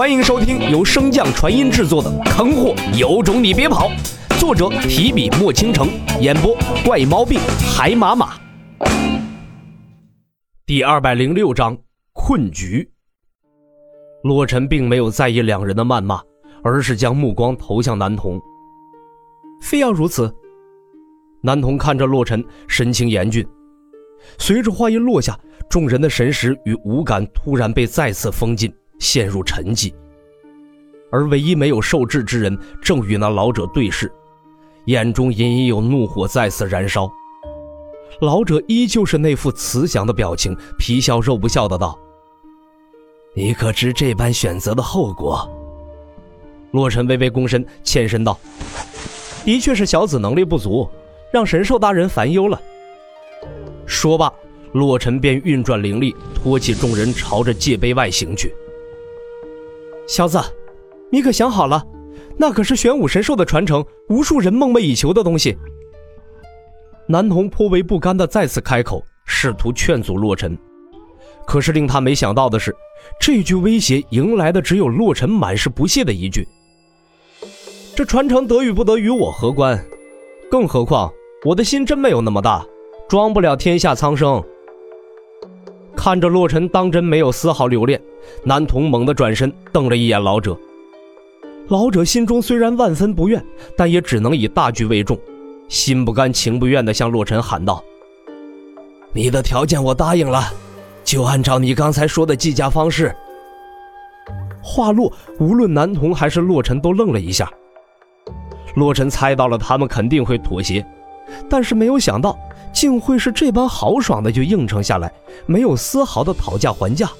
欢迎收听由升降传音制作的《坑货有种你别跑》，作者提笔墨倾城，演播怪毛病海马马。第二百零六章困局。洛尘并没有在意两人的谩骂，而是将目光投向男童。非要如此？男童看着洛尘，神情严峻。随着话音落下，众人的神识与五感突然被再次封禁。陷入沉寂，而唯一没有受制之人正与那老者对视，眼中隐隐有怒火再次燃烧。老者依旧是那副慈祥的表情，皮笑肉不笑的道：“你可知这般选择的后果？”洛尘微微躬身，欠身道：“的确是小子能力不足，让神兽大人烦忧了。”说罢，洛尘便运转灵力，托起众人，朝着界碑外行去。小子，你可想好了？那可是玄武神兽的传承，无数人梦寐以求的东西。南童颇为不甘的再次开口，试图劝阻洛尘。可是令他没想到的是，这句威胁迎来的只有洛尘满是不屑的一句：“这传承得与不得与我何关？更何况我的心真没有那么大，装不了天下苍生。”看着洛尘当真没有丝毫留恋，男童猛地转身瞪了一眼老者。老者心中虽然万分不愿，但也只能以大局为重，心不甘情不愿地向洛尘喊道：“你的条件我答应了，就按照你刚才说的计价方式。”话落，无论男童还是洛尘都愣了一下。洛尘猜到了他们肯定会妥协，但是没有想到。竟会是这般豪爽的就应承下来，没有丝毫的讨价还价。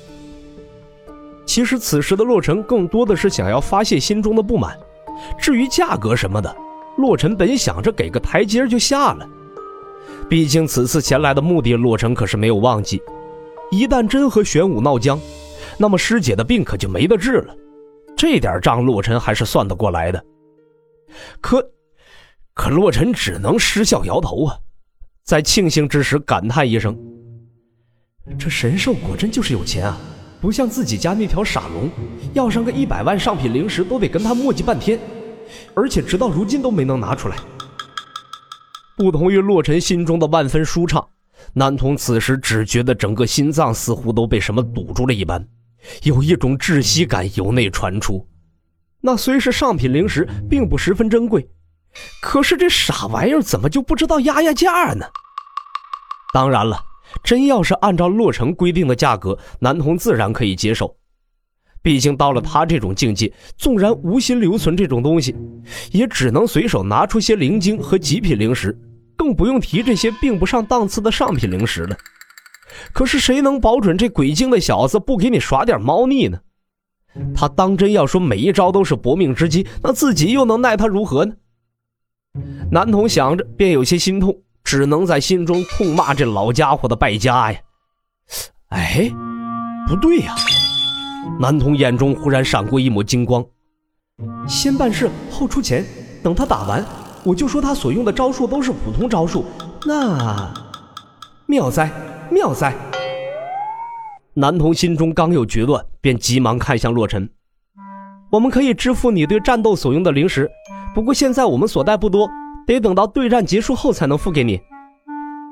其实此时的洛尘更多的是想要发泄心中的不满，至于价格什么的，洛尘本想着给个台阶就下了。毕竟此次前来的目的，洛尘可是没有忘记。一旦真和玄武闹僵，那么师姐的病可就没得治了。这点账洛尘还是算得过来的。可，可洛尘只能失笑摇头啊。在庆幸之时，感叹一声：“这神兽果真就是有钱啊！不像自己家那条傻龙，要上个一百万上品灵石都得跟他磨叽半天，而且直到如今都没能拿出来。”不同于洛尘心中的万分舒畅，南童此时只觉得整个心脏似乎都被什么堵住了一般，有一种窒息感由内传出。那虽是上品灵石，并不十分珍贵。可是这傻玩意儿怎么就不知道压压价呢？当然了，真要是按照洛城规定的价格，南童自然可以接受。毕竟到了他这种境界，纵然无心留存这种东西，也只能随手拿出些灵晶和极品灵石，更不用提这些并不上档次的上品灵石了。可是谁能保准这鬼精的小子不给你耍点猫腻呢？他当真要说每一招都是搏命之机，那自己又能奈他如何呢？男童想着，便有些心痛，只能在心中痛骂这老家伙的败家呀！哎，不对呀！男童眼中忽然闪过一抹金光，先办事后出钱，等他打完，我就说他所用的招数都是普通招数，那妙哉妙哉！男童心中刚有决断，便急忙看向洛尘：“我们可以支付你对战斗所用的零食。”不过现在我们所带不多，得等到对战结束后才能付给你。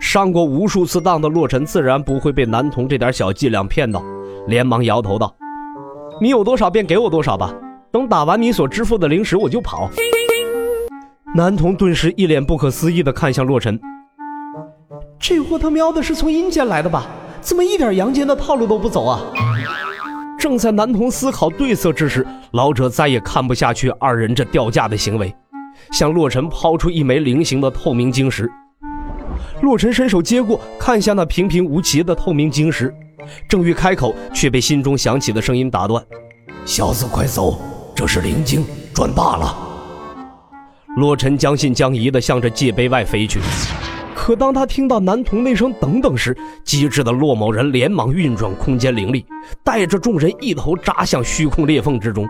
上过无数次当的洛尘自然不会被男童这点小伎俩骗到，连忙摇头道：“你有多少便给我多少吧，等打完你所支付的零食我就跑。”男童顿时一脸不可思议的看向洛尘：“这货他喵的是从阴间来的吧？怎么一点阳间的套路都不走啊？”正在男童思考对策之时，老者再也看不下去二人这掉价的行为，向洛尘抛出一枚菱形的透明晶石。洛尘伸手接过，看向那平平无奇的透明晶石，正欲开口，却被心中响起的声音打断：“小子，快走！这是灵晶，赚大了！”洛尘将信将疑地向着界碑外飞去。可当他听到男童那声“等等”时，机智的洛某人连忙运转空间灵力，带着众人一头扎向虚空裂缝之中。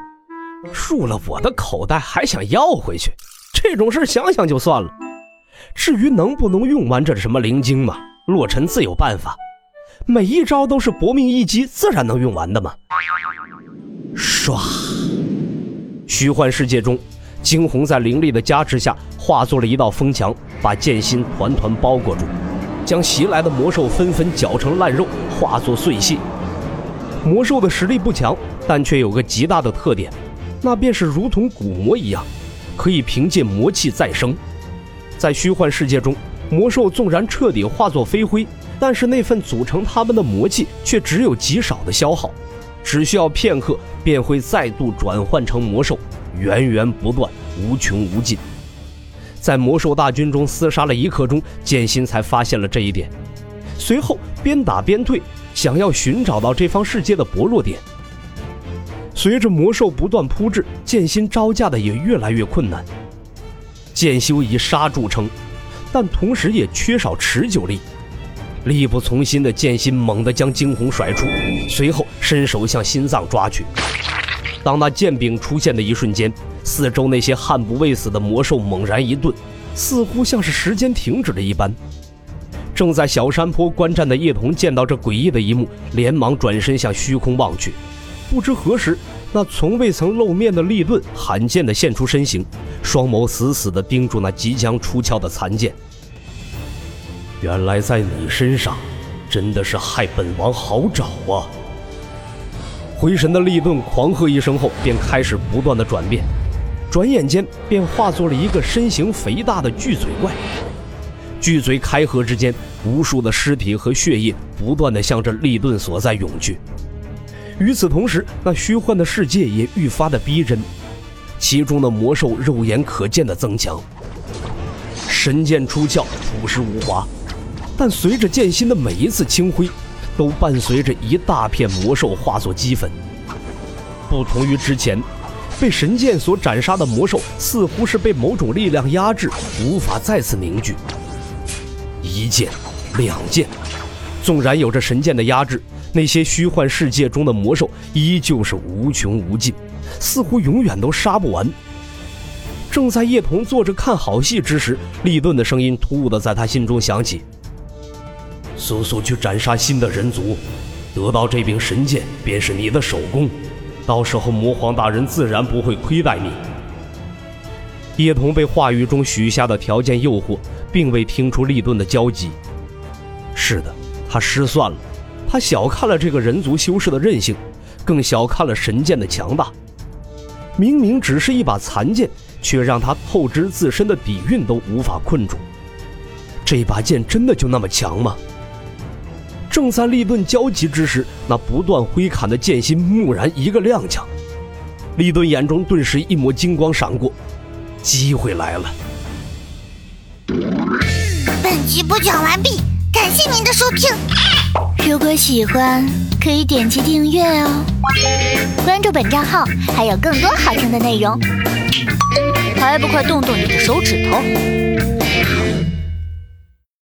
入了我的口袋还想要回去，这种事想想就算了。至于能不能用完这什么灵晶嘛，洛尘自有办法。每一招都是搏命一击，自然能用完的嘛。唰！虚幻世界中，惊鸿在灵力的加持下，化作了一道风墙，把剑心团团包裹住，将袭来的魔兽纷纷搅成烂肉，化作碎屑。魔兽的实力不强，但却有个极大的特点，那便是如同古魔一样，可以凭借魔气再生。在虚幻世界中，魔兽纵然彻底化作飞灰，但是那份组成他们的魔气却只有极少的消耗，只需要片刻便会再度转换成魔兽，源源不断，无穷无尽。在魔兽大军中厮杀了一刻钟，剑心才发现了这一点，随后边打边退。想要寻找到这方世界的薄弱点，随着魔兽不断扑至，剑心招架的也越来越困难。剑修以杀著称，但同时也缺少持久力。力不从心的剑心猛地将惊鸿甩出，随后伸手向心脏抓去。当那剑柄出现的一瞬间，四周那些悍不畏死的魔兽猛然一顿，似乎像是时间停止了一般。正在小山坡观战的叶童见到这诡异的一幕，连忙转身向虚空望去。不知何时，那从未曾露面的利盾罕见地现出身形，双眸死死地盯住那即将出鞘的残剑。原来在你身上，真的是害本王好找啊！回神的利顿狂喝一声后，便开始不断的转变，转眼间便化作了一个身形肥大的巨嘴怪。巨嘴开合之间，无数的尸体和血液不断的向着利顿所在涌去。与此同时，那虚幻的世界也愈发的逼真，其中的魔兽肉眼可见的增强。神剑出鞘，朴实无华，但随着剑心的每一次轻挥，都伴随着一大片魔兽化作齑粉。不同于之前，被神剑所斩杀的魔兽，似乎是被某种力量压制，无法再次凝聚。一剑，两剑，纵然有着神剑的压制，那些虚幻世界中的魔兽依旧是无穷无尽，似乎永远都杀不完。正在叶童坐着看好戏之时，利顿的声音突兀的在他心中响起：“速速去斩杀新的人族，得到这柄神剑便是你的首功，到时候魔皇大人自然不会亏待你。”叶童被话语中许下的条件诱惑。并未听出利顿的焦急。是的，他失算了，他小看了这个人族修士的韧性，更小看了神剑的强大。明明只是一把残剑，却让他透支自身的底蕴都无法困住。这把剑真的就那么强吗？正在利顿焦急之时，那不断挥砍的剑心蓦然一个踉跄，利顿眼中顿时一抹金光闪过，机会来了。本集播讲完毕，感谢您的收听。如果喜欢，可以点击订阅哦，关注本账号还有更多好听的内容。还不快动动你的手指头！